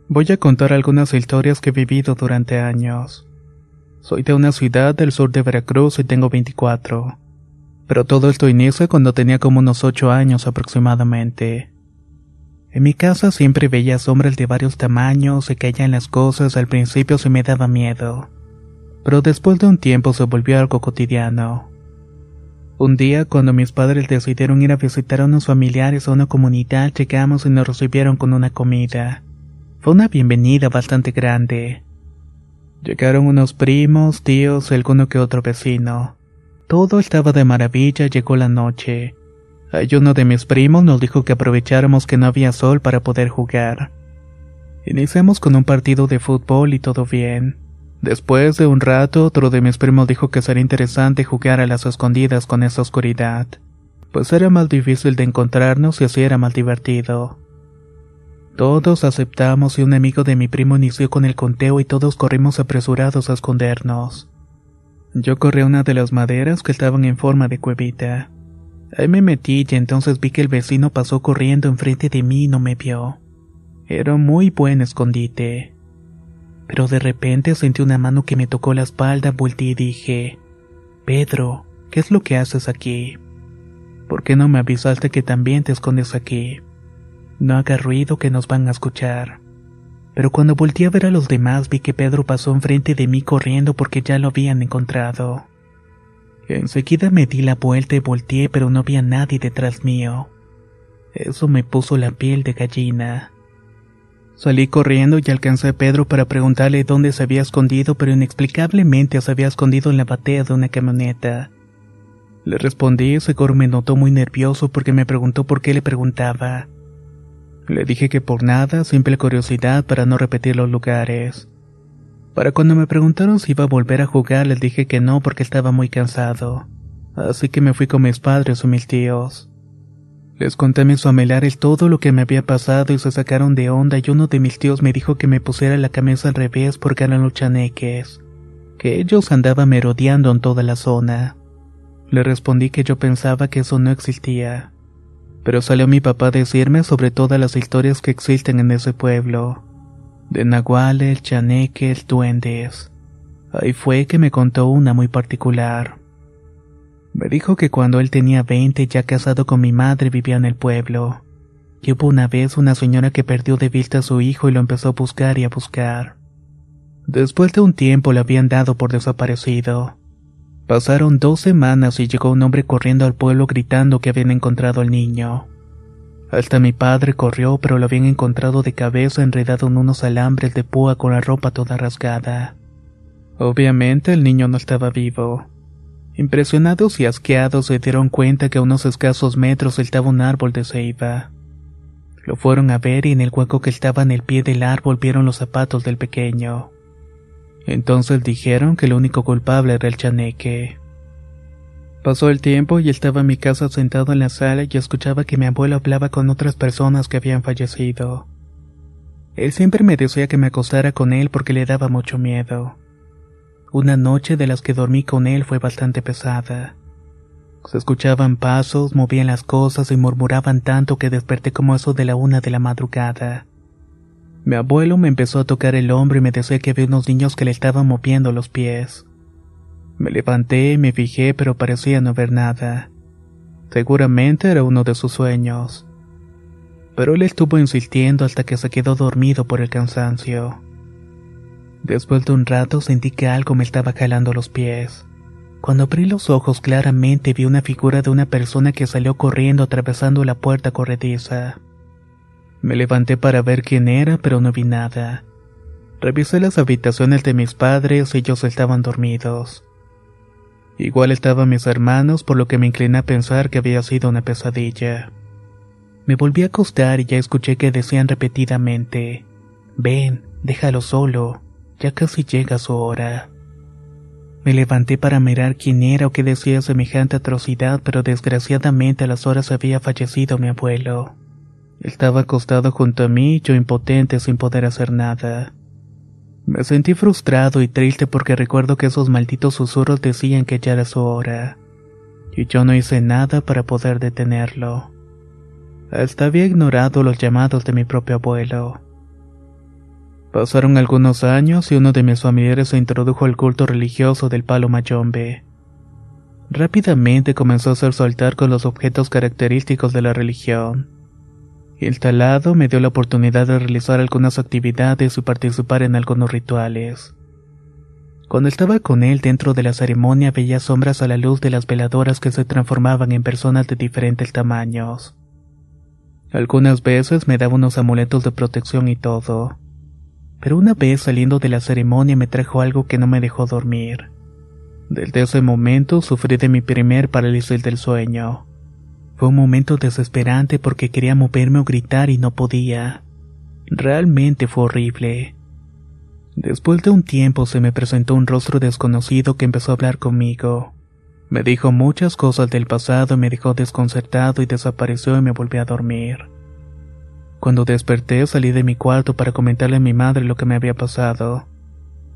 Voy a contar algunas historias que he vivido durante años. Soy de una ciudad del sur de Veracruz y tengo 24. Pero todo esto inicia cuando tenía como unos 8 años aproximadamente. En mi casa siempre veía sombras de varios tamaños, se caían las cosas, al principio se me daba miedo. Pero después de un tiempo se volvió algo cotidiano. Un día, cuando mis padres decidieron ir a visitar a unos familiares a una comunidad, llegamos y nos recibieron con una comida. Fue una bienvenida bastante grande. Llegaron unos primos, tíos y alguno que otro vecino. Todo estaba de maravilla, llegó la noche. Hay uno de mis primos nos dijo que aprovecháramos que no había sol para poder jugar. Iniciamos con un partido de fútbol y todo bien. Después de un rato, otro de mis primos dijo que sería interesante jugar a las escondidas con esa oscuridad, pues era más difícil de encontrarnos y así era más divertido. Todos aceptamos y un amigo de mi primo inició con el conteo y todos corrimos apresurados a escondernos. Yo corrí a una de las maderas que estaban en forma de cuevita. Ahí me metí y entonces vi que el vecino pasó corriendo enfrente de mí y no me vio. Era muy buen escondite. Pero de repente sentí una mano que me tocó la espalda, volteé y dije, Pedro, ¿qué es lo que haces aquí? ¿Por qué no me avisaste que también te escondes aquí? No haga ruido que nos van a escuchar. Pero cuando volteé a ver a los demás vi que Pedro pasó enfrente de mí corriendo porque ya lo habían encontrado. Enseguida me di la vuelta y volteé pero no había nadie detrás mío. Eso me puso la piel de gallina. Salí corriendo y alcancé a Pedro para preguntarle dónde se había escondido, pero inexplicablemente se había escondido en la batea de una camioneta. Le respondí seguro me notó muy nervioso porque me preguntó por qué le preguntaba. Le dije que por nada, simple curiosidad para no repetir los lugares. Para cuando me preguntaron si iba a volver a jugar, les dije que no porque estaba muy cansado. Así que me fui con mis padres o mis tíos. Les conté a mis familiares todo lo que me había pasado y se sacaron de onda y uno de mis tíos me dijo que me pusiera la camisa al revés porque eran los chaneques, que ellos andaban merodeando en toda la zona. Le respondí que yo pensaba que eso no existía pero salió mi papá a decirme sobre todas las historias que existen en ese pueblo. De nahuales, chaneques, duendes. Ahí fue que me contó una muy particular. Me dijo que cuando él tenía 20 ya casado con mi madre vivía en el pueblo. Y hubo una vez una señora que perdió de vista a su hijo y lo empezó a buscar y a buscar. Después de un tiempo le habían dado por desaparecido. Pasaron dos semanas y llegó un hombre corriendo al pueblo gritando que habían encontrado al niño. Hasta mi padre corrió, pero lo habían encontrado de cabeza enredado en unos alambres de púa con la ropa toda rasgada. Obviamente el niño no estaba vivo. Impresionados y asqueados se dieron cuenta que a unos escasos metros estaba un árbol de ceiba. Lo fueron a ver y en el hueco que estaba en el pie del árbol vieron los zapatos del pequeño. Entonces dijeron que el único culpable era el chaneque. Pasó el tiempo y estaba en mi casa sentado en la sala y escuchaba que mi abuelo hablaba con otras personas que habían fallecido. Él siempre me decía que me acostara con él porque le daba mucho miedo. Una noche de las que dormí con él fue bastante pesada. Se escuchaban pasos, movían las cosas y murmuraban tanto que desperté como eso de la una de la madrugada. Mi abuelo me empezó a tocar el hombro y me decía que había unos niños que le estaban moviendo los pies. Me levanté y me fijé, pero parecía no ver nada. Seguramente era uno de sus sueños. Pero él estuvo insistiendo hasta que se quedó dormido por el cansancio. Después de un rato sentí que algo me estaba jalando los pies. Cuando abrí los ojos claramente vi una figura de una persona que salió corriendo atravesando la puerta corrediza. Me levanté para ver quién era, pero no vi nada. Revisé las habitaciones de mis padres ellos estaban dormidos. Igual estaban mis hermanos, por lo que me incliné a pensar que había sido una pesadilla. Me volví a acostar y ya escuché que decían repetidamente, Ven, déjalo solo, ya casi llega su hora. Me levanté para mirar quién era o qué decía semejante atrocidad, pero desgraciadamente a las horas había fallecido mi abuelo. Estaba acostado junto a mí, yo impotente sin poder hacer nada. Me sentí frustrado y triste porque recuerdo que esos malditos susurros decían que ya era su hora. Y yo no hice nada para poder detenerlo. Hasta había ignorado los llamados de mi propio abuelo. Pasaron algunos años y uno de mis familiares se introdujo al culto religioso del palo mayombe. Rápidamente comenzó a hacer su altar con los objetos característicos de la religión. El talado me dio la oportunidad de realizar algunas actividades y participar en algunos rituales. Cuando estaba con él dentro de la ceremonia veía sombras a la luz de las veladoras que se transformaban en personas de diferentes tamaños. Algunas veces me daba unos amuletos de protección y todo pero una vez saliendo de la ceremonia me trajo algo que no me dejó dormir. Desde ese momento sufrí de mi primer parálisis del sueño. Fue un momento desesperante porque quería moverme o gritar y no podía. Realmente fue horrible. Después de un tiempo se me presentó un rostro desconocido que empezó a hablar conmigo. Me dijo muchas cosas del pasado y me dejó desconcertado y desapareció y me volví a dormir. Cuando desperté salí de mi cuarto para comentarle a mi madre lo que me había pasado.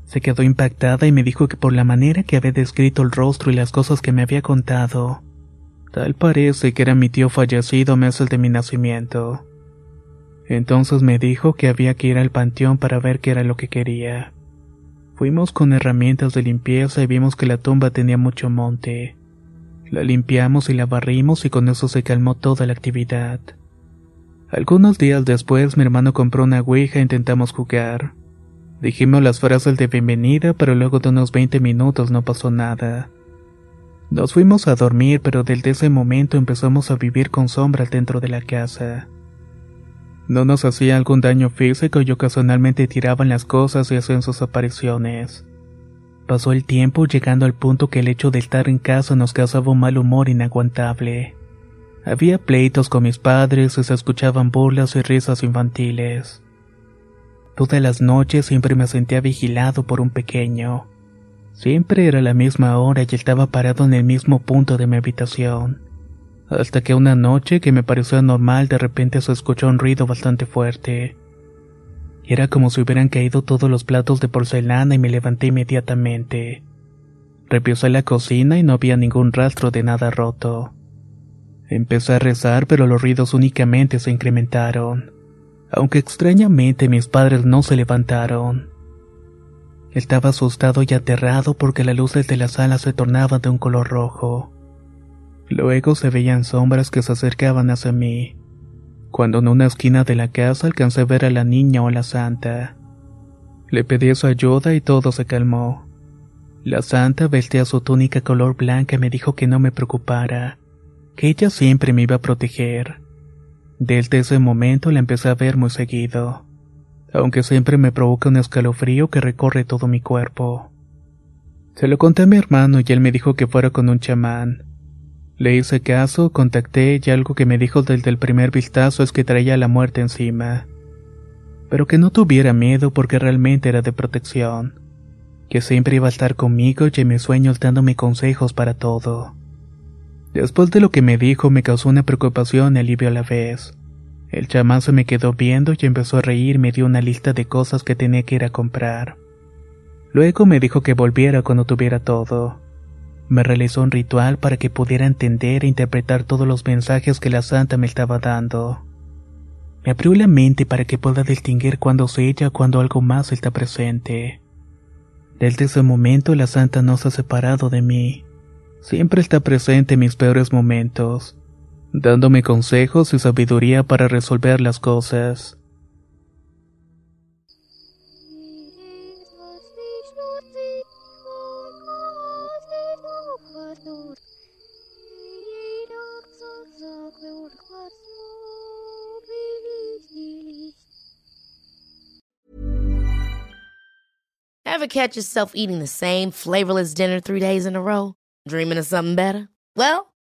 Se quedó impactada y me dijo que por la manera que había descrito el rostro y las cosas que me había contado, tal parece que era mi tío fallecido meses de mi nacimiento. Entonces me dijo que había que ir al panteón para ver qué era lo que quería. Fuimos con herramientas de limpieza y vimos que la tumba tenía mucho monte. La limpiamos y la barrimos y con eso se calmó toda la actividad. Algunos días después mi hermano compró una ouija e intentamos jugar. Dijimos las frases de bienvenida, pero luego de unos 20 minutos no pasó nada. Nos fuimos a dormir, pero desde ese momento empezamos a vivir con sombras dentro de la casa. No nos hacía algún daño físico y ocasionalmente tiraban las cosas y hacían sus apariciones. Pasó el tiempo llegando al punto que el hecho de estar en casa nos causaba un mal humor inaguantable. Había pleitos con mis padres y se escuchaban burlas y risas infantiles. Todas las noches siempre me sentía vigilado por un pequeño. Siempre era la misma hora y estaba parado en el mismo punto de mi habitación. Hasta que una noche que me pareció normal de repente se escuchó un ruido bastante fuerte. Era como si hubieran caído todos los platos de porcelana y me levanté inmediatamente. Repisé la cocina y no había ningún rastro de nada roto. Empecé a rezar, pero los ruidos únicamente se incrementaron, aunque extrañamente mis padres no se levantaron. Estaba asustado y aterrado porque las luces de la sala se tornaban de un color rojo. Luego se veían sombras que se acercaban hacia mí. Cuando en una esquina de la casa alcancé a ver a la niña o la santa. Le pedí su ayuda y todo se calmó. La santa vestía su túnica color blanca y me dijo que no me preocupara, que ella siempre me iba a proteger. Desde ese momento la empecé a ver muy seguido, aunque siempre me provoca un escalofrío que recorre todo mi cuerpo. Se lo conté a mi hermano y él me dijo que fuera con un chamán. Le hice caso, contacté y algo que me dijo desde el primer vistazo es que traía la muerte encima. Pero que no tuviera miedo porque realmente era de protección. Que siempre iba a estar conmigo y en mis sueños dándome consejos para todo. Después de lo que me dijo me causó una preocupación y alivio a la vez. El chamán se me quedó viendo y empezó a reír me dio una lista de cosas que tenía que ir a comprar. Luego me dijo que volviera cuando tuviera todo. Me realizó un ritual para que pudiera entender e interpretar todos los mensajes que la santa me estaba dando. Me abrió la mente para que pueda distinguir cuándo es ella o cuando algo más está presente. Desde ese momento la santa no se ha separado de mí. Siempre está presente en mis peores momentos, dándome consejos y sabiduría para resolver las cosas. Ever catch yourself eating the same flavorless dinner three days in a row? Dreaming of something better? Well,